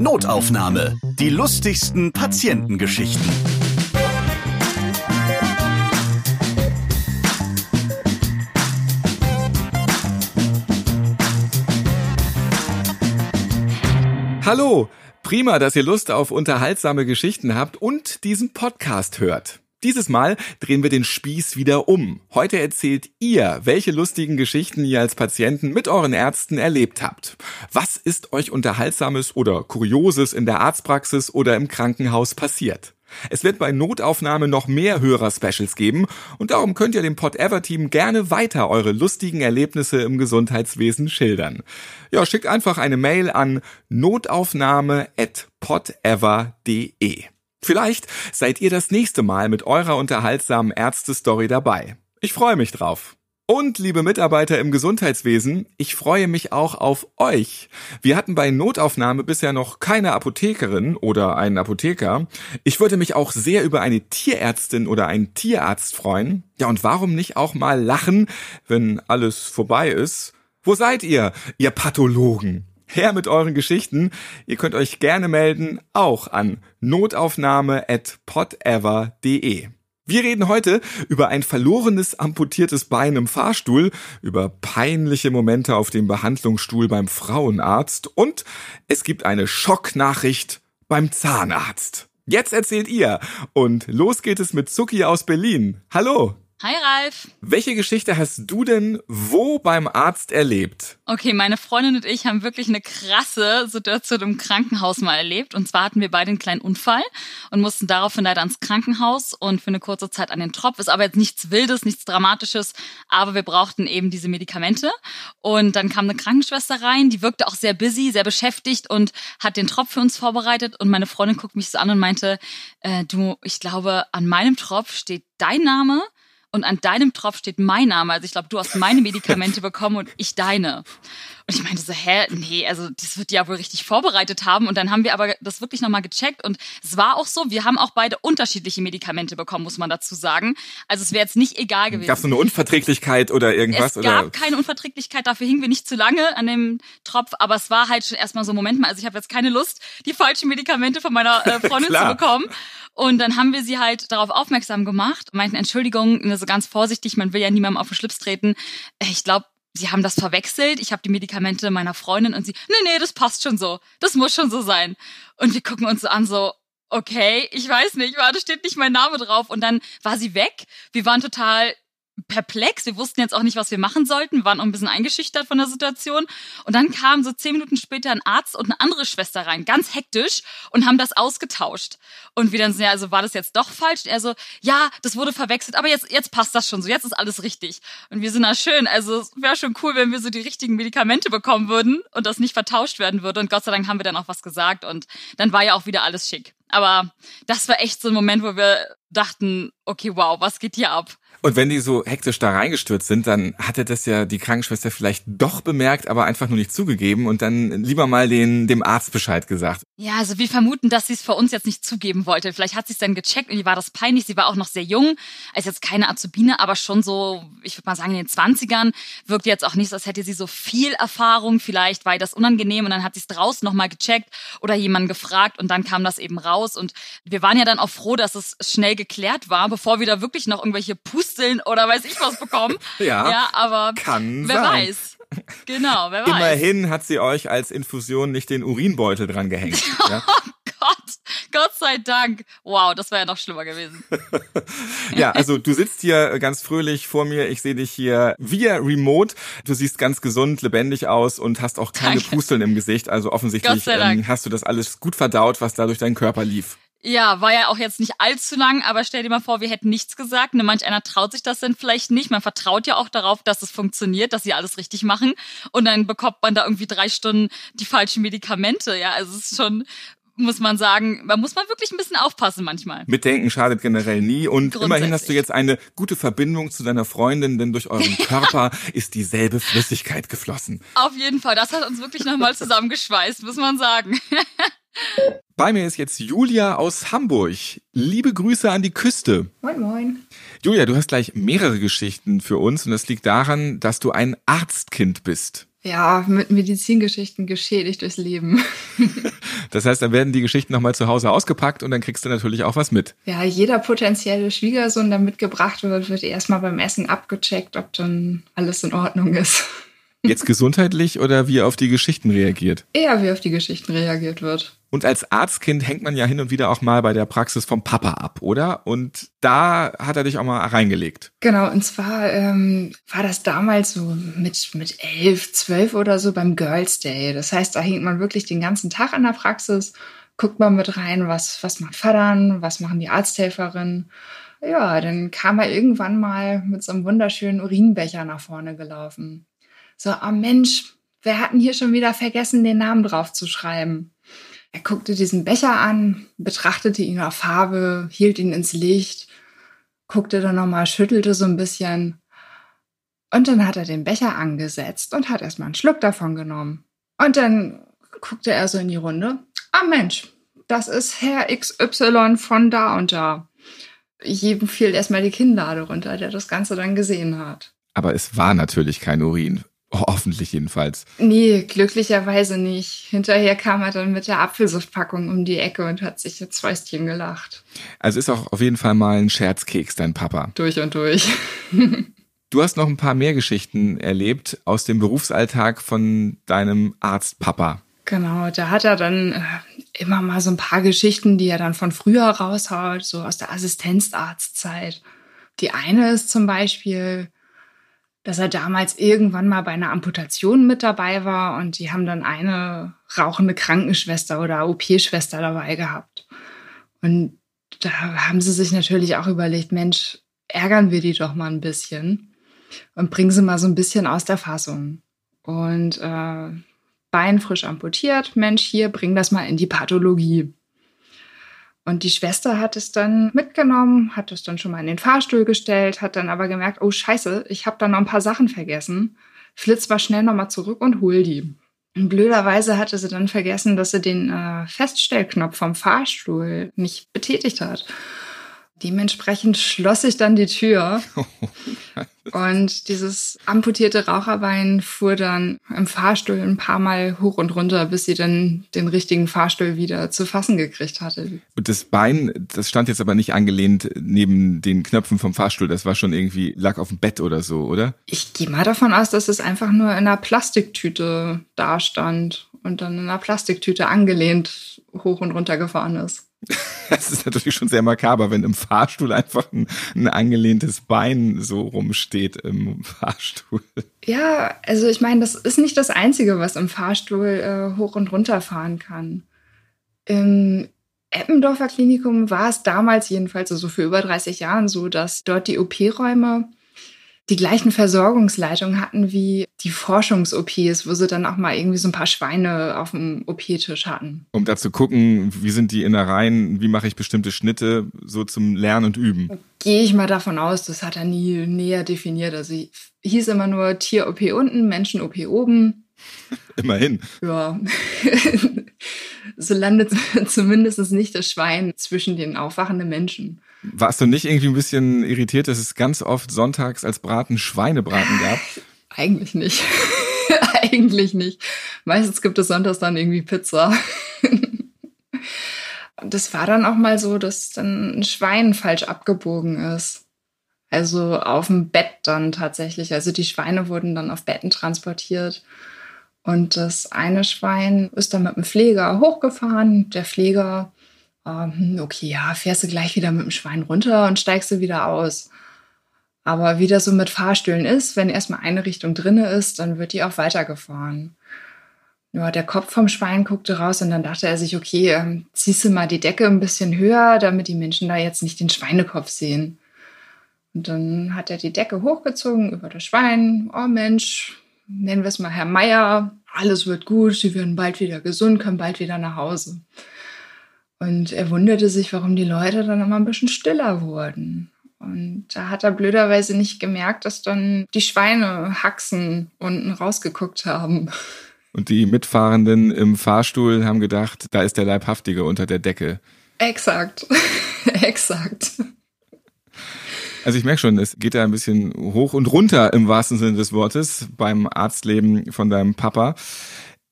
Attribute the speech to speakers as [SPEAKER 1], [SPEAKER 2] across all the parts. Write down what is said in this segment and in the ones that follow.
[SPEAKER 1] Notaufnahme. Die lustigsten Patientengeschichten.
[SPEAKER 2] Hallo, prima, dass ihr Lust auf unterhaltsame Geschichten habt und diesen Podcast hört. Dieses Mal drehen wir den Spieß wieder um. Heute erzählt ihr, welche lustigen Geschichten ihr als Patienten mit euren Ärzten erlebt habt. Was ist euch unterhaltsames oder kurioses in der Arztpraxis oder im Krankenhaus passiert? Es wird bei Notaufnahme noch mehr Hörer-Specials geben und darum könnt ihr dem Pod Ever Team gerne weiter eure lustigen Erlebnisse im Gesundheitswesen schildern. Ja, schickt einfach eine Mail an notaufnahme@podever.de. Vielleicht seid ihr das nächste Mal mit eurer unterhaltsamen Ärzte-Story dabei. Ich freue mich drauf. Und liebe Mitarbeiter im Gesundheitswesen, ich freue mich auch auf euch. Wir hatten bei Notaufnahme bisher noch keine Apothekerin oder einen Apotheker. Ich würde mich auch sehr über eine Tierärztin oder einen Tierarzt freuen. Ja, und warum nicht auch mal lachen, wenn alles vorbei ist? Wo seid ihr, ihr Pathologen? Her mit euren Geschichten. Ihr könnt euch gerne melden, auch an notaufnahme.podever.de. Wir reden heute über ein verlorenes, amputiertes Bein im Fahrstuhl, über peinliche Momente auf dem Behandlungsstuhl beim Frauenarzt und es gibt eine Schocknachricht beim Zahnarzt. Jetzt erzählt ihr und los geht es mit Zuki aus Berlin. Hallo!
[SPEAKER 3] Hi Ralf.
[SPEAKER 2] Welche Geschichte hast du denn wo beim Arzt erlebt?
[SPEAKER 3] Okay, meine Freundin und ich haben wirklich eine krasse Situation im Krankenhaus mal erlebt. Und zwar hatten wir beide einen kleinen Unfall und mussten daraufhin leider ans Krankenhaus und für eine kurze Zeit an den Tropf. Ist aber jetzt nichts Wildes, nichts Dramatisches, aber wir brauchten eben diese Medikamente. Und dann kam eine Krankenschwester rein, die wirkte auch sehr busy, sehr beschäftigt und hat den Tropf für uns vorbereitet. Und meine Freundin guckt mich so an und meinte, äh, du, ich glaube, an meinem Tropf steht dein Name und an deinem Tropf steht mein Name. Also ich glaube, du hast meine Medikamente bekommen und ich deine. Und ich meinte so, hä, nee, also das wird ja wohl richtig vorbereitet haben. Und dann haben wir aber das wirklich nochmal gecheckt. Und es war auch so, wir haben auch beide unterschiedliche Medikamente bekommen, muss man dazu sagen. Also es wäre jetzt nicht egal gewesen.
[SPEAKER 2] Gab es so eine Unverträglichkeit oder irgendwas?
[SPEAKER 3] Es gab
[SPEAKER 2] oder?
[SPEAKER 3] keine Unverträglichkeit, dafür hingen wir nicht zu lange an dem Tropf. Aber es war halt schon erstmal so, Moment mal, also ich habe jetzt keine Lust, die falschen Medikamente von meiner äh, Freundin zu bekommen. Und dann haben wir sie halt darauf aufmerksam gemacht, meinten, Entschuldigung, so ganz vorsichtig, man will ja niemandem auf den Schlips treten. Äh, ich glaube, sie haben das verwechselt. Ich habe die Medikamente meiner Freundin und sie, nee, nee, das passt schon so. Das muss schon so sein. Und wir gucken uns so an, so, okay, ich weiß nicht, da steht nicht mein Name drauf. Und dann war sie weg. Wir waren total perplex. Wir wussten jetzt auch nicht, was wir machen sollten, waren auch ein bisschen eingeschüchtert von der Situation. Und dann kam so zehn Minuten später ein Arzt und eine andere Schwester rein, ganz hektisch, und haben das ausgetauscht. Und wir dann so, ja, also war das jetzt doch falsch? Und er so, ja, das wurde verwechselt, aber jetzt, jetzt passt das schon so, jetzt ist alles richtig. Und wir sind na schön, also es wäre schon cool, wenn wir so die richtigen Medikamente bekommen würden und das nicht vertauscht werden würde. Und Gott sei Dank haben wir dann auch was gesagt und dann war ja auch wieder alles schick. Aber das war echt so ein Moment, wo wir dachten, okay, wow, was geht hier ab?
[SPEAKER 2] Und wenn die so hektisch da reingestürzt sind, dann hatte das ja die Krankenschwester vielleicht doch bemerkt, aber einfach nur nicht zugegeben und dann lieber mal den, dem Arzt Bescheid gesagt.
[SPEAKER 3] Ja, also wir vermuten, dass sie es vor uns jetzt nicht zugeben wollte. Vielleicht hat sie es dann gecheckt und ihr war das peinlich. Sie war auch noch sehr jung, ist jetzt keine Azubine, aber schon so, ich würde mal sagen, in den Zwanzigern. Wirkt jetzt auch nicht so, als hätte sie so viel Erfahrung. Vielleicht war ihr das unangenehm und dann hat sie es draußen nochmal gecheckt oder jemanden gefragt und dann kam das eben raus. Und wir waren ja dann auch froh, dass es schnell geklärt war, bevor wir da wirklich noch irgendwelche Pust Pusteln oder weiß ich was bekommen.
[SPEAKER 2] ja,
[SPEAKER 3] ja, aber
[SPEAKER 2] kann
[SPEAKER 3] wer
[SPEAKER 2] sein.
[SPEAKER 3] weiß. Genau, wer weiß.
[SPEAKER 2] Immerhin hat sie euch als Infusion nicht den Urinbeutel dran gehängt. ja?
[SPEAKER 3] Oh Gott, Gott sei Dank. Wow, das wäre ja noch schlimmer gewesen.
[SPEAKER 2] ja, also du sitzt hier ganz fröhlich vor mir. Ich sehe dich hier via Remote. Du siehst ganz gesund, lebendig aus und hast auch keine
[SPEAKER 3] Danke.
[SPEAKER 2] Pusteln im Gesicht. Also offensichtlich ähm, hast du das alles gut verdaut, was da durch deinen Körper lief.
[SPEAKER 3] Ja, war ja auch jetzt nicht allzu lang, aber stell dir mal vor, wir hätten nichts gesagt. Ne, manch einer traut sich das dann vielleicht nicht. Man vertraut ja auch darauf, dass es funktioniert, dass sie alles richtig machen. Und dann bekommt man da irgendwie drei Stunden die falschen Medikamente. Ja, also es ist schon, muss man sagen, man muss man wirklich ein bisschen aufpassen manchmal.
[SPEAKER 2] Mitdenken schadet generell nie. Und immerhin hast du jetzt eine gute Verbindung zu deiner Freundin, denn durch euren Körper ist dieselbe Flüssigkeit geflossen.
[SPEAKER 3] Auf jeden Fall, das hat uns wirklich nochmal zusammengeschweißt, muss man sagen.
[SPEAKER 2] Bei mir ist jetzt Julia aus Hamburg. Liebe Grüße an die Küste.
[SPEAKER 4] Moin, moin.
[SPEAKER 2] Julia, du hast gleich mehrere Geschichten für uns und das liegt daran, dass du ein Arztkind bist.
[SPEAKER 4] Ja, mit Medizingeschichten geschädigt durchs Leben.
[SPEAKER 2] Das heißt, dann werden die Geschichten nochmal zu Hause ausgepackt und dann kriegst du natürlich auch was mit.
[SPEAKER 4] Ja, jeder potenzielle Schwiegersohn, der mitgebracht wird, wird erstmal beim Essen abgecheckt, ob dann alles in Ordnung ist.
[SPEAKER 2] Jetzt gesundheitlich oder wie auf die Geschichten reagiert?
[SPEAKER 4] Eher wie auf die Geschichten reagiert wird.
[SPEAKER 2] Und als Arztkind hängt man ja hin und wieder auch mal bei der Praxis vom Papa ab, oder? Und da hat er dich auch mal reingelegt.
[SPEAKER 4] Genau, und zwar ähm, war das damals so mit, mit elf, zwölf oder so beim Girls Day. Das heißt, da hängt man wirklich den ganzen Tag in der Praxis, guckt man mit rein, was, was macht Vatern, was machen die Arzthelferinnen. Ja, dann kam er irgendwann mal mit so einem wunderschönen Urinbecher nach vorne gelaufen. So, oh Mensch, wer hat denn hier schon wieder vergessen, den Namen drauf zu schreiben? Er guckte diesen Becher an, betrachtete ihn auf Farbe, hielt ihn ins Licht, guckte dann nochmal, schüttelte so ein bisschen. Und dann hat er den Becher angesetzt und hat erstmal einen Schluck davon genommen. Und dann guckte er so in die Runde. Ah Mensch, das ist Herr XY von da und da. Jedem fiel erstmal die Kinnlade runter, der das Ganze dann gesehen hat.
[SPEAKER 2] Aber es war natürlich kein Urin. Oh, hoffentlich jedenfalls.
[SPEAKER 4] Nee, glücklicherweise nicht. Hinterher kam er dann mit der Apfelsaftpackung um die Ecke und hat sich jetzt Fäustchen gelacht.
[SPEAKER 2] Also ist auch auf jeden Fall mal ein Scherzkeks, dein Papa.
[SPEAKER 4] Durch und durch.
[SPEAKER 2] du hast noch ein paar mehr Geschichten erlebt aus dem Berufsalltag von deinem Arztpapa.
[SPEAKER 4] Genau, da hat er dann äh, immer mal so ein paar Geschichten, die er dann von früher raushaut, so aus der Assistenzarztzeit. Die eine ist zum Beispiel, dass er damals irgendwann mal bei einer Amputation mit dabei war und die haben dann eine rauchende Krankenschwester oder OP-Schwester dabei gehabt. Und da haben sie sich natürlich auch überlegt, Mensch, ärgern wir die doch mal ein bisschen und bringen sie mal so ein bisschen aus der Fassung. Und äh, Bein frisch amputiert, Mensch, hier, bring das mal in die Pathologie. Und die Schwester hat es dann mitgenommen, hat es dann schon mal in den Fahrstuhl gestellt, hat dann aber gemerkt, oh scheiße, ich habe da noch ein paar Sachen vergessen. Flitz war schnell nochmal zurück und hol die. Und blöderweise hatte sie dann vergessen, dass sie den äh, Feststellknopf vom Fahrstuhl nicht betätigt hat. Dementsprechend schloss ich dann die Tür und dieses amputierte Raucherbein fuhr dann im Fahrstuhl ein paar Mal hoch und runter, bis sie dann den richtigen Fahrstuhl wieder zu fassen gekriegt hatte.
[SPEAKER 2] Und das Bein, das stand jetzt aber nicht angelehnt neben den Knöpfen vom Fahrstuhl, das war schon irgendwie, lag auf dem Bett oder so, oder?
[SPEAKER 4] Ich gehe mal davon aus, dass es einfach nur in einer Plastiktüte dastand und dann in einer Plastiktüte angelehnt hoch und runter gefahren ist.
[SPEAKER 2] Das ist natürlich schon sehr makaber, wenn im Fahrstuhl einfach ein, ein angelehntes Bein so rumsteht im Fahrstuhl.
[SPEAKER 4] Ja, also ich meine, das ist nicht das Einzige, was im Fahrstuhl äh, hoch und runter fahren kann. Im Eppendorfer Klinikum war es damals jedenfalls, also für über 30 Jahren so, dass dort die OP-Räume die gleichen Versorgungsleitungen hatten wie die Forschungs-OPs, wo sie dann auch mal irgendwie so ein paar Schweine auf dem OP-Tisch hatten.
[SPEAKER 2] Um da zu gucken, wie sind die Innereien, wie mache ich bestimmte Schnitte, so zum Lernen und Üben.
[SPEAKER 4] Gehe ich mal davon aus, das hat er nie näher definiert. Also hieß immer nur Tier-OP unten, Menschen-OP oben.
[SPEAKER 2] Immerhin.
[SPEAKER 4] Ja. so landet zumindest nicht das Schwein zwischen den aufwachenden Menschen.
[SPEAKER 2] Warst du nicht irgendwie ein bisschen irritiert, dass es ganz oft sonntags als Braten Schweinebraten gab?
[SPEAKER 4] Eigentlich nicht. Eigentlich nicht. Meistens gibt es sonntags dann irgendwie Pizza. das war dann auch mal so, dass dann ein Schwein falsch abgebogen ist. Also auf dem Bett dann tatsächlich. Also die Schweine wurden dann auf Betten transportiert. Und das eine Schwein ist dann mit dem Pfleger hochgefahren. Der Pfleger ähm, okay, ja, fährst du gleich wieder mit dem Schwein runter und steigst du wieder aus. Aber wie das so mit Fahrstühlen ist, wenn erstmal eine Richtung drinne ist, dann wird die auch weitergefahren. Ja, der Kopf vom Schwein guckte raus und dann dachte er sich, okay, ähm, ziehst du mal die Decke ein bisschen höher, damit die Menschen da jetzt nicht den Schweinekopf sehen. Und dann hat er die Decke hochgezogen über das Schwein. Oh Mensch, nennen wir es mal Herr Meier. Alles wird gut, sie werden bald wieder gesund, können bald wieder nach Hause. Und er wunderte sich, warum die Leute dann immer ein bisschen stiller wurden. Und da hat er blöderweise nicht gemerkt, dass dann die Schweine Haxen unten rausgeguckt haben.
[SPEAKER 2] Und die Mitfahrenden im Fahrstuhl haben gedacht, da ist der Leibhaftige unter der Decke.
[SPEAKER 4] Exakt. Exakt.
[SPEAKER 2] Also ich merke schon, es geht da ein bisschen hoch und runter im wahrsten Sinne des Wortes beim Arztleben von deinem Papa.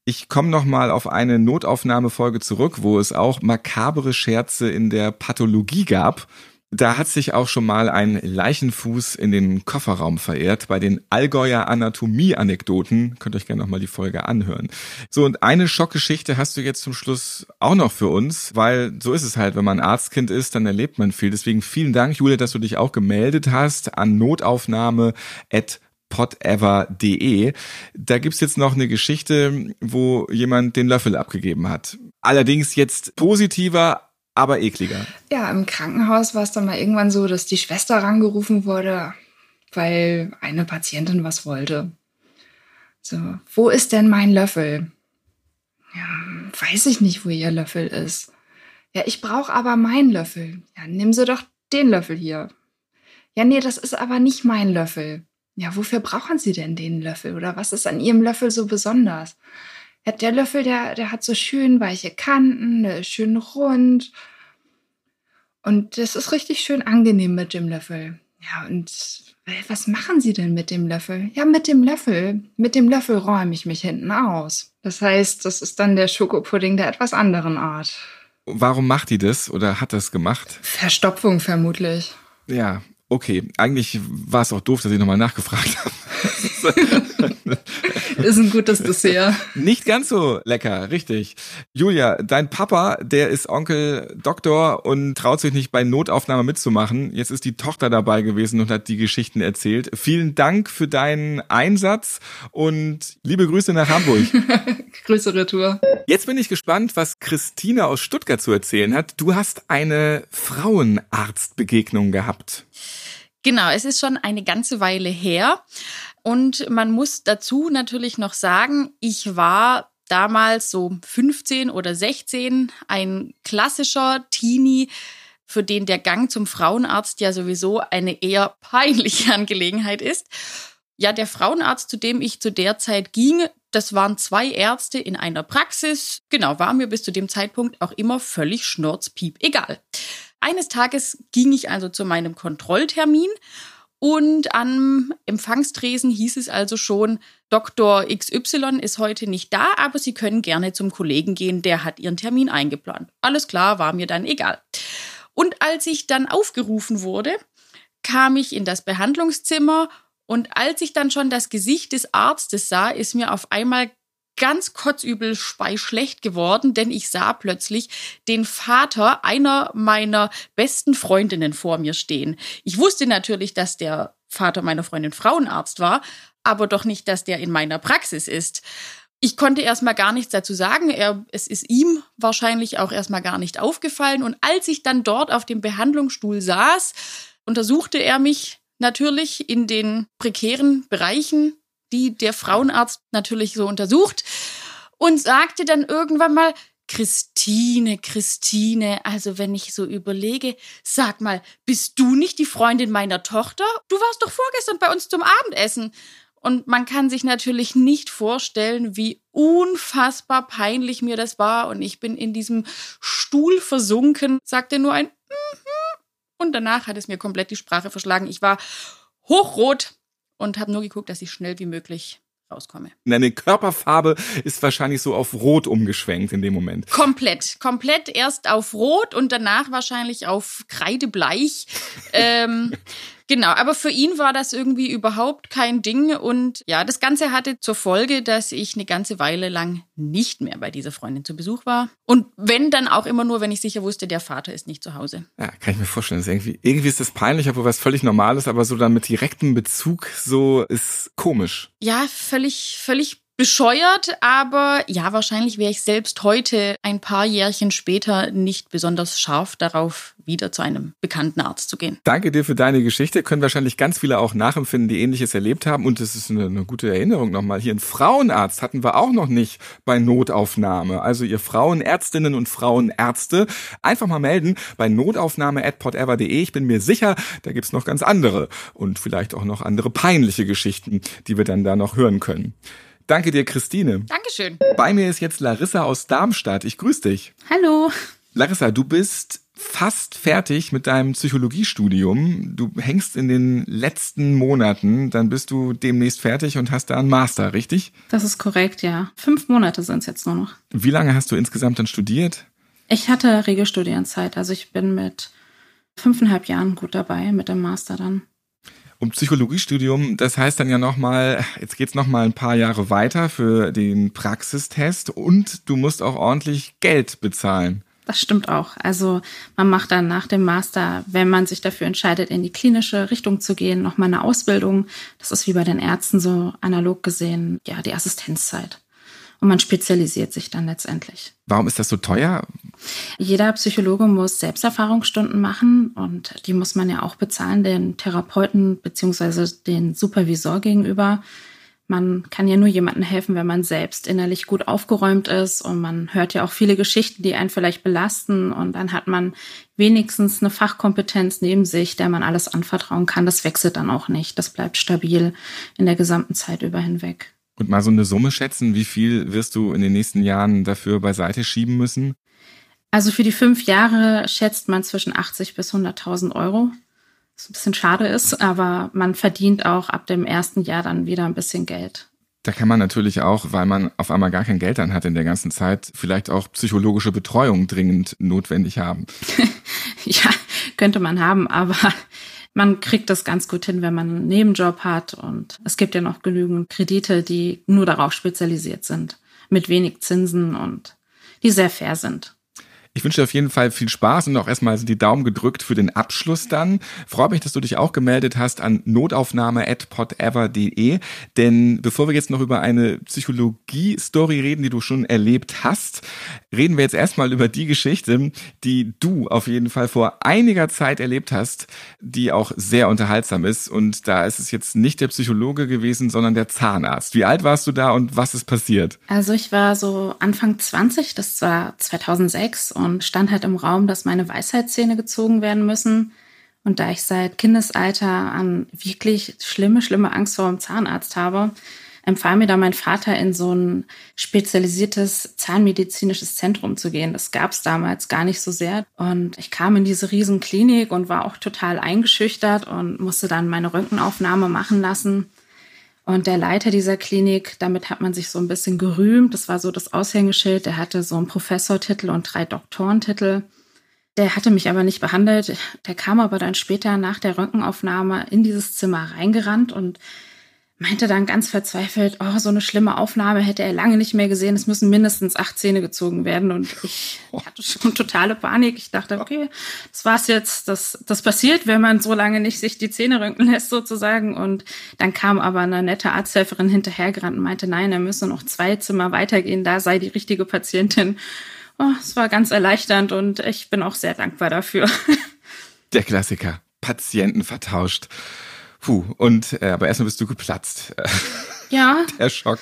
[SPEAKER 2] Ich komme noch mal auf eine Notaufnahmefolge zurück, wo es auch makabere Scherze in der Pathologie gab. Da hat sich auch schon mal ein Leichenfuß in den Kofferraum verehrt. Bei den Allgäuer Anatomie-Anekdoten könnt ihr euch gerne nochmal die Folge anhören. So, und eine Schockgeschichte hast du jetzt zum Schluss auch noch für uns, weil so ist es halt, wenn man Arztkind ist, dann erlebt man viel. Deswegen vielen Dank, Julia, dass du dich auch gemeldet hast an Notaufnahme at podever.de. Da gibt's jetzt noch eine Geschichte, wo jemand den Löffel abgegeben hat. Allerdings jetzt positiver, aber ekliger.
[SPEAKER 4] Ja, im Krankenhaus war es dann mal irgendwann so, dass die Schwester rangerufen wurde, weil eine Patientin was wollte. So, wo ist denn mein Löffel? Ja, weiß ich nicht, wo ihr Löffel ist. Ja, ich brauche aber meinen Löffel. Ja, nimm sie doch den Löffel hier. Ja, nee, das ist aber nicht mein Löffel. Ja, wofür brauchen Sie denn den Löffel? Oder was ist an Ihrem Löffel so besonders? Der Löffel, der, der hat so schön weiche Kanten, der ist schön rund. Und das ist richtig schön angenehm mit dem Löffel. Ja, und was machen Sie denn mit dem Löffel? Ja, mit dem Löffel. Mit dem Löffel räume ich mich hinten aus. Das heißt, das ist dann der Schokopudding der etwas anderen Art.
[SPEAKER 2] Warum macht die das oder hat das gemacht?
[SPEAKER 4] Verstopfung vermutlich.
[SPEAKER 2] Ja, okay. Eigentlich war es auch doof, dass ich nochmal nachgefragt habe.
[SPEAKER 4] ist ein gutes Dessert.
[SPEAKER 2] Nicht ganz so lecker, richtig. Julia, dein Papa, der ist Onkel Doktor und traut sich nicht bei Notaufnahme mitzumachen. Jetzt ist die Tochter dabei gewesen und hat die Geschichten erzählt. Vielen Dank für deinen Einsatz und liebe Grüße nach Hamburg.
[SPEAKER 4] Grüße Retour.
[SPEAKER 2] Jetzt bin ich gespannt, was Christine aus Stuttgart zu erzählen hat. Du hast eine Frauenarztbegegnung gehabt.
[SPEAKER 5] Genau, es ist schon eine ganze Weile her. Und man muss dazu natürlich noch sagen, ich war damals so 15 oder 16, ein klassischer Teenie, für den der Gang zum Frauenarzt ja sowieso eine eher peinliche Angelegenheit ist. Ja, der Frauenarzt, zu dem ich zu der Zeit ging, das waren zwei Ärzte in einer Praxis. Genau, war mir bis zu dem Zeitpunkt auch immer völlig schnurzpiep egal. Eines Tages ging ich also zu meinem Kontrolltermin und am Empfangstresen hieß es also schon, Dr. XY ist heute nicht da, aber Sie können gerne zum Kollegen gehen, der hat Ihren Termin eingeplant. Alles klar, war mir dann egal. Und als ich dann aufgerufen wurde, kam ich in das Behandlungszimmer und als ich dann schon das Gesicht des Arztes sah, ist mir auf einmal ganz kotzübel speischlecht geworden, denn ich sah plötzlich den Vater einer meiner besten Freundinnen vor mir stehen. Ich wusste natürlich, dass der Vater meiner Freundin Frauenarzt war, aber doch nicht, dass der in meiner Praxis ist. Ich konnte erstmal gar nichts dazu sagen. Er, es ist ihm wahrscheinlich auch erstmal gar nicht aufgefallen. Und als ich dann dort auf dem Behandlungsstuhl saß, untersuchte er mich natürlich in den prekären Bereichen die der Frauenarzt natürlich so untersucht und sagte dann irgendwann mal, Christine, Christine, also wenn ich so überlege, sag mal, bist du nicht die Freundin meiner Tochter? Du warst doch vorgestern bei uns zum Abendessen. Und man kann sich natürlich nicht vorstellen, wie unfassbar peinlich mir das war. Und ich bin in diesem Stuhl versunken, sagte nur ein mhm. und danach hat es mir komplett die Sprache verschlagen. Ich war hochrot, und habe nur geguckt, dass ich schnell wie möglich rauskomme.
[SPEAKER 2] Deine Körperfarbe ist wahrscheinlich so auf Rot umgeschwenkt in dem Moment.
[SPEAKER 5] Komplett, komplett erst auf Rot und danach wahrscheinlich auf Kreidebleich. ähm, Genau, aber für ihn war das irgendwie überhaupt kein Ding. Und ja, das Ganze hatte zur Folge, dass ich eine ganze Weile lang nicht mehr bei dieser Freundin zu Besuch war. Und wenn, dann auch immer nur, wenn ich sicher wusste, der Vater ist nicht zu Hause.
[SPEAKER 2] Ja, kann ich mir vorstellen. Das irgendwie, irgendwie ist das peinlich, obwohl was völlig Normales, aber so dann mit direktem Bezug so ist komisch.
[SPEAKER 5] Ja, völlig, völlig bescheuert, aber ja, wahrscheinlich wäre ich selbst heute ein paar Jährchen später nicht besonders scharf darauf, wieder zu einem bekannten Arzt zu gehen.
[SPEAKER 2] Danke dir für deine Geschichte. Können wahrscheinlich ganz viele auch nachempfinden, die ähnliches erlebt haben. Und es ist eine, eine gute Erinnerung nochmal. Hier einen Frauenarzt hatten wir auch noch nicht bei Notaufnahme. Also ihr Frauenärztinnen und Frauenärzte einfach mal melden bei notaufnahme.podever.de. Ich bin mir sicher, da gibt's noch ganz andere und vielleicht auch noch andere peinliche Geschichten, die wir dann da noch hören können. Danke dir, Christine.
[SPEAKER 5] Dankeschön.
[SPEAKER 2] Bei mir ist jetzt Larissa aus Darmstadt. Ich grüße dich.
[SPEAKER 6] Hallo.
[SPEAKER 2] Larissa, du bist fast fertig mit deinem Psychologiestudium. Du hängst in den letzten Monaten, dann bist du demnächst fertig und hast da einen Master, richtig?
[SPEAKER 6] Das ist korrekt, ja. Fünf Monate sind es jetzt nur noch.
[SPEAKER 2] Wie lange hast du insgesamt dann studiert?
[SPEAKER 6] Ich hatte Regelstudienzeit, also ich bin mit fünfeinhalb Jahren gut dabei mit dem Master dann.
[SPEAKER 2] Und Psychologiestudium, das heißt dann ja nochmal, jetzt geht's noch mal ein paar Jahre weiter für den Praxistest und du musst auch ordentlich Geld bezahlen.
[SPEAKER 6] Das stimmt auch. Also man macht dann nach dem Master, wenn man sich dafür entscheidet, in die klinische Richtung zu gehen, nochmal eine Ausbildung. Das ist wie bei den Ärzten so analog gesehen, ja, die Assistenzzeit. Und man spezialisiert sich dann letztendlich.
[SPEAKER 2] Warum ist das so teuer?
[SPEAKER 6] Jeder Psychologe muss Selbsterfahrungsstunden machen und die muss man ja auch bezahlen, den Therapeuten beziehungsweise den Supervisor gegenüber. Man kann ja nur jemandem helfen, wenn man selbst innerlich gut aufgeräumt ist und man hört ja auch viele Geschichten, die einen vielleicht belasten und dann hat man wenigstens eine Fachkompetenz neben sich, der man alles anvertrauen kann. Das wechselt dann auch nicht. Das bleibt stabil in der gesamten Zeit über hinweg.
[SPEAKER 2] Und mal so eine Summe schätzen, wie viel wirst du in den nächsten Jahren dafür beiseite schieben müssen?
[SPEAKER 6] Also für die fünf Jahre schätzt man zwischen 80 bis 100.000 Euro. Was ein bisschen schade ist, aber man verdient auch ab dem ersten Jahr dann wieder ein bisschen Geld.
[SPEAKER 2] Da kann man natürlich auch, weil man auf einmal gar kein Geld dann hat in der ganzen Zeit, vielleicht auch psychologische Betreuung dringend notwendig haben.
[SPEAKER 6] ja, könnte man haben, aber man kriegt das ganz gut hin, wenn man einen Nebenjob hat. Und es gibt ja noch genügend Kredite, die nur darauf spezialisiert sind, mit wenig Zinsen und die sehr fair sind.
[SPEAKER 2] Ich wünsche dir auf jeden Fall viel Spaß und auch erstmal die Daumen gedrückt für den Abschluss dann. Freue mich, dass du dich auch gemeldet hast an notaufnahme.podever.de. Denn bevor wir jetzt noch über eine Psychologie-Story reden, die du schon erlebt hast, reden wir jetzt erstmal über die Geschichte, die du auf jeden Fall vor einiger Zeit erlebt hast, die auch sehr unterhaltsam ist. Und da ist es jetzt nicht der Psychologe gewesen, sondern der Zahnarzt. Wie alt warst du da und was ist passiert?
[SPEAKER 6] Also ich war so Anfang 20, das war 2006 und stand halt im Raum, dass meine Weisheitszähne gezogen werden müssen. Und da ich seit Kindesalter an wirklich schlimme, schlimme Angst vor dem Zahnarzt habe, empfahl mir da mein Vater in so ein spezialisiertes zahnmedizinisches Zentrum zu gehen. Das gab es damals gar nicht so sehr. Und ich kam in diese riesen Klinik und war auch total eingeschüchtert und musste dann meine Röntgenaufnahme machen lassen. Und der Leiter dieser Klinik, damit hat man sich so ein bisschen gerühmt. Das war so das Aushängeschild. Der hatte so einen Professortitel und drei Doktorentitel. Der hatte mich aber nicht behandelt. Der kam aber dann später nach der Röntgenaufnahme in dieses Zimmer reingerannt und meinte dann ganz verzweifelt, oh, so eine schlimme Aufnahme hätte er lange nicht mehr gesehen. Es müssen mindestens acht Zähne gezogen werden. Und ich hatte schon totale Panik. Ich dachte, okay, das war's jetzt. Das, das passiert, wenn man so lange nicht sich die Zähne röntgen lässt, sozusagen. Und dann kam aber eine nette Arzthelferin hinterhergerannt und meinte, nein, er müsse noch zwei Zimmer weitergehen. Da sei die richtige Patientin. Oh, es war ganz erleichternd und ich bin auch sehr dankbar dafür.
[SPEAKER 2] Der Klassiker. Patienten vertauscht. Puh, und äh, aber erstmal bist du geplatzt.
[SPEAKER 6] Ja.
[SPEAKER 2] Der Schock.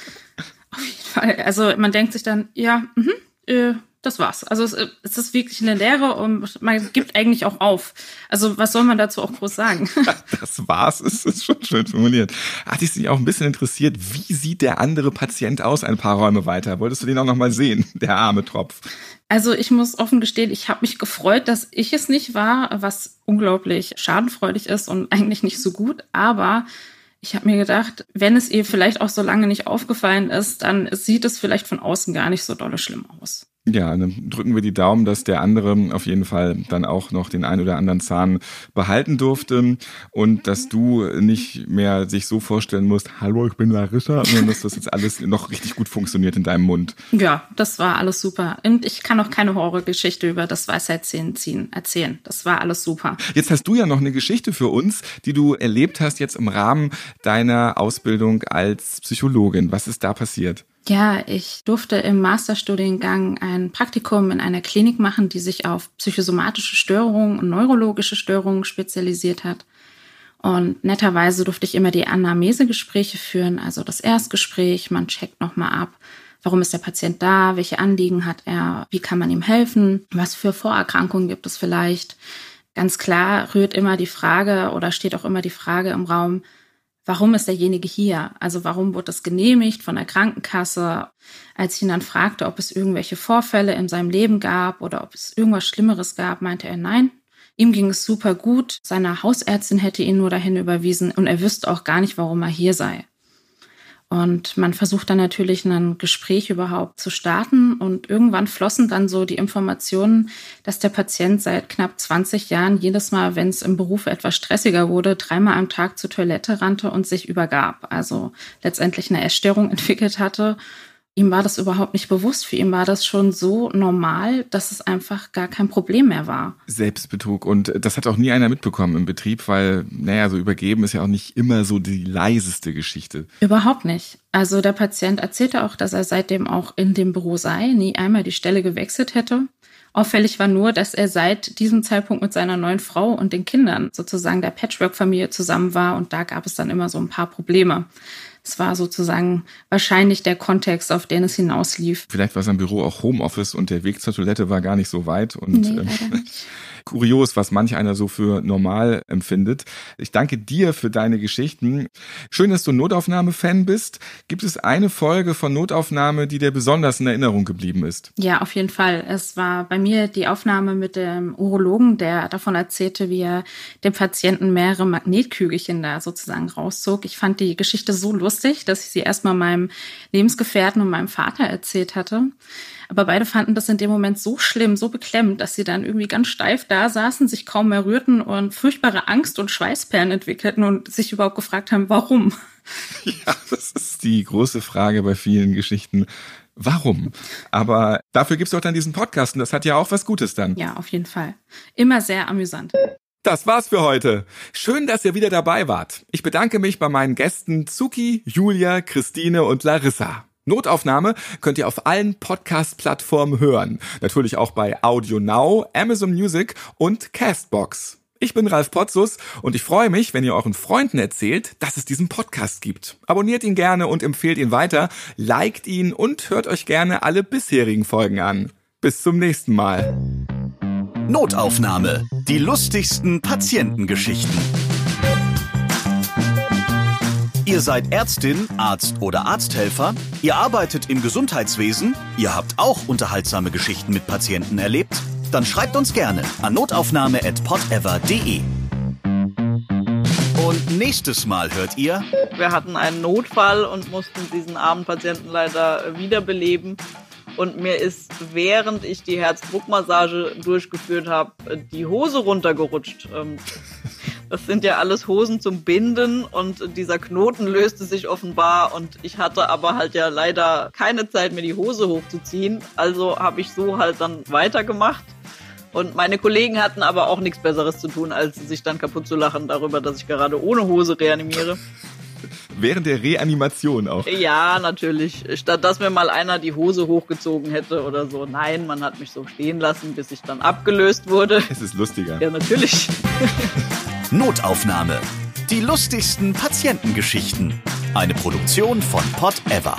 [SPEAKER 6] Auf jeden Fall. Also man denkt sich dann, ja, mh, äh, das war's. Also es, es ist wirklich eine Lehre und man gibt eigentlich auch auf. Also was soll man dazu auch groß sagen?
[SPEAKER 2] Das war's, es ist schon schön formuliert. Hat dich sich auch ein bisschen interessiert, wie sieht der andere Patient aus ein paar Räume weiter? Wolltest du den auch noch mal sehen, der arme Tropf?
[SPEAKER 6] Also ich muss offen gestehen, ich habe mich gefreut, dass ich es nicht war, was unglaublich schadenfreudig ist und eigentlich nicht so gut. Aber ich habe mir gedacht, wenn es ihr vielleicht auch so lange nicht aufgefallen ist, dann sieht es vielleicht von außen gar nicht so dolle schlimm aus.
[SPEAKER 2] Ja, dann drücken wir die Daumen, dass der andere auf jeden Fall dann auch noch den ein oder anderen Zahn behalten durfte und dass du nicht mehr sich so vorstellen musst, hallo, ich bin Larissa, sondern dass das jetzt alles noch richtig gut funktioniert in deinem Mund.
[SPEAKER 6] Ja, das war alles super. Und ich kann auch keine Horrorgeschichte über das Weisheitszähnen erzählen. Das war alles super.
[SPEAKER 2] Jetzt hast du ja noch eine Geschichte für uns, die du erlebt hast jetzt im Rahmen deiner Ausbildung als Psychologin. Was ist da passiert?
[SPEAKER 6] Ja, ich durfte im Masterstudiengang ein Praktikum in einer Klinik machen, die sich auf psychosomatische Störungen und neurologische Störungen spezialisiert hat. Und netterweise durfte ich immer die Anamnesegespräche führen, also das Erstgespräch. Man checkt nochmal ab, warum ist der Patient da, welche Anliegen hat er, wie kann man ihm helfen, was für Vorerkrankungen gibt es vielleicht. Ganz klar rührt immer die Frage oder steht auch immer die Frage im Raum, warum ist derjenige hier? Also warum wurde das genehmigt von der Krankenkasse? Als ich ihn dann fragte, ob es irgendwelche Vorfälle in seinem Leben gab oder ob es irgendwas Schlimmeres gab, meinte er nein. Ihm ging es super gut. Seine Hausärztin hätte ihn nur dahin überwiesen und er wüsste auch gar nicht, warum er hier sei. Und man versucht dann natürlich ein Gespräch überhaupt zu starten. Und irgendwann flossen dann so die Informationen, dass der Patient seit knapp 20 Jahren jedes Mal, wenn es im Beruf etwas stressiger wurde, dreimal am Tag zur Toilette rannte und sich übergab. Also letztendlich eine Essstörung entwickelt hatte ihm war das überhaupt nicht bewusst. Für ihn war das schon so normal, dass es einfach gar kein Problem mehr war.
[SPEAKER 2] Selbstbetrug. Und das hat auch nie einer mitbekommen im Betrieb, weil, naja, so übergeben ist ja auch nicht immer so die leiseste Geschichte.
[SPEAKER 6] Überhaupt nicht. Also der Patient erzählte auch, dass er seitdem auch in dem Büro sei, nie einmal die Stelle gewechselt hätte. Auffällig war nur, dass er seit diesem Zeitpunkt mit seiner neuen Frau und den Kindern sozusagen der Patchwork-Familie zusammen war und da gab es dann immer so ein paar Probleme. Es war sozusagen wahrscheinlich der Kontext, auf den es hinauslief.
[SPEAKER 2] Vielleicht war sein Büro auch Homeoffice und der Weg zur Toilette war gar nicht so weit. Und nee, ähm, kurios, was manch einer so für normal empfindet. Ich danke dir für deine Geschichten. Schön, dass du Notaufnahme-Fan bist. Gibt es eine Folge von Notaufnahme, die dir besonders in Erinnerung geblieben ist?
[SPEAKER 6] Ja, auf jeden Fall. Es war bei mir die Aufnahme mit dem Urologen, der davon erzählte, wie er dem Patienten mehrere Magnetkügelchen da sozusagen rauszog. Ich fand die Geschichte so lustig, dass ich sie erstmal meinem Lebensgefährten und meinem Vater erzählt hatte. Aber beide fanden das in dem Moment so schlimm, so beklemmend, dass sie dann irgendwie ganz steif da saßen, sich kaum mehr rührten und furchtbare Angst und Schweißperlen entwickelten und sich überhaupt gefragt haben, warum.
[SPEAKER 2] Ja, das ist die große Frage bei vielen Geschichten. Warum? Aber dafür gibt's doch dann diesen Podcast und das hat ja auch was Gutes dann.
[SPEAKER 6] Ja, auf jeden Fall. Immer sehr amüsant.
[SPEAKER 2] Das war's für heute. Schön, dass ihr wieder dabei wart. Ich bedanke mich bei meinen Gästen Zuki, Julia, Christine und Larissa. Notaufnahme könnt ihr auf allen Podcast-Plattformen hören. Natürlich auch bei Audio Now, Amazon Music und Castbox. Ich bin Ralf Potzus und ich freue mich, wenn ihr euren Freunden erzählt, dass es diesen Podcast gibt. Abonniert ihn gerne und empfehlt ihn weiter, liked ihn und hört euch gerne alle bisherigen Folgen an. Bis zum nächsten Mal.
[SPEAKER 1] Notaufnahme. Die lustigsten Patientengeschichten. Ihr seid Ärztin, Arzt oder Arzthelfer, ihr arbeitet im Gesundheitswesen, ihr habt auch unterhaltsame Geschichten mit Patienten erlebt, dann schreibt uns gerne an notaufnahme.podever.de. Und nächstes Mal hört ihr.
[SPEAKER 7] Wir hatten einen Notfall und mussten diesen armen Patienten leider wiederbeleben. Und mir ist, während ich die Herzdruckmassage durchgeführt habe, die Hose runtergerutscht. Das sind ja alles Hosen zum Binden und dieser Knoten löste sich offenbar und ich hatte aber halt ja leider keine Zeit, mir die Hose hochzuziehen. Also habe ich so halt dann weitergemacht. Und meine Kollegen hatten aber auch nichts Besseres zu tun, als sich dann kaputt zu lachen darüber, dass ich gerade ohne Hose reanimiere.
[SPEAKER 2] Während der Reanimation auch.
[SPEAKER 7] Ja, natürlich. Statt dass mir mal einer die Hose hochgezogen hätte oder so. Nein, man hat mich so stehen lassen, bis ich dann abgelöst wurde.
[SPEAKER 2] Es ist lustiger.
[SPEAKER 7] Ja, natürlich.
[SPEAKER 1] Notaufnahme. Die lustigsten Patientengeschichten. Eine Produktion von Pot Ever.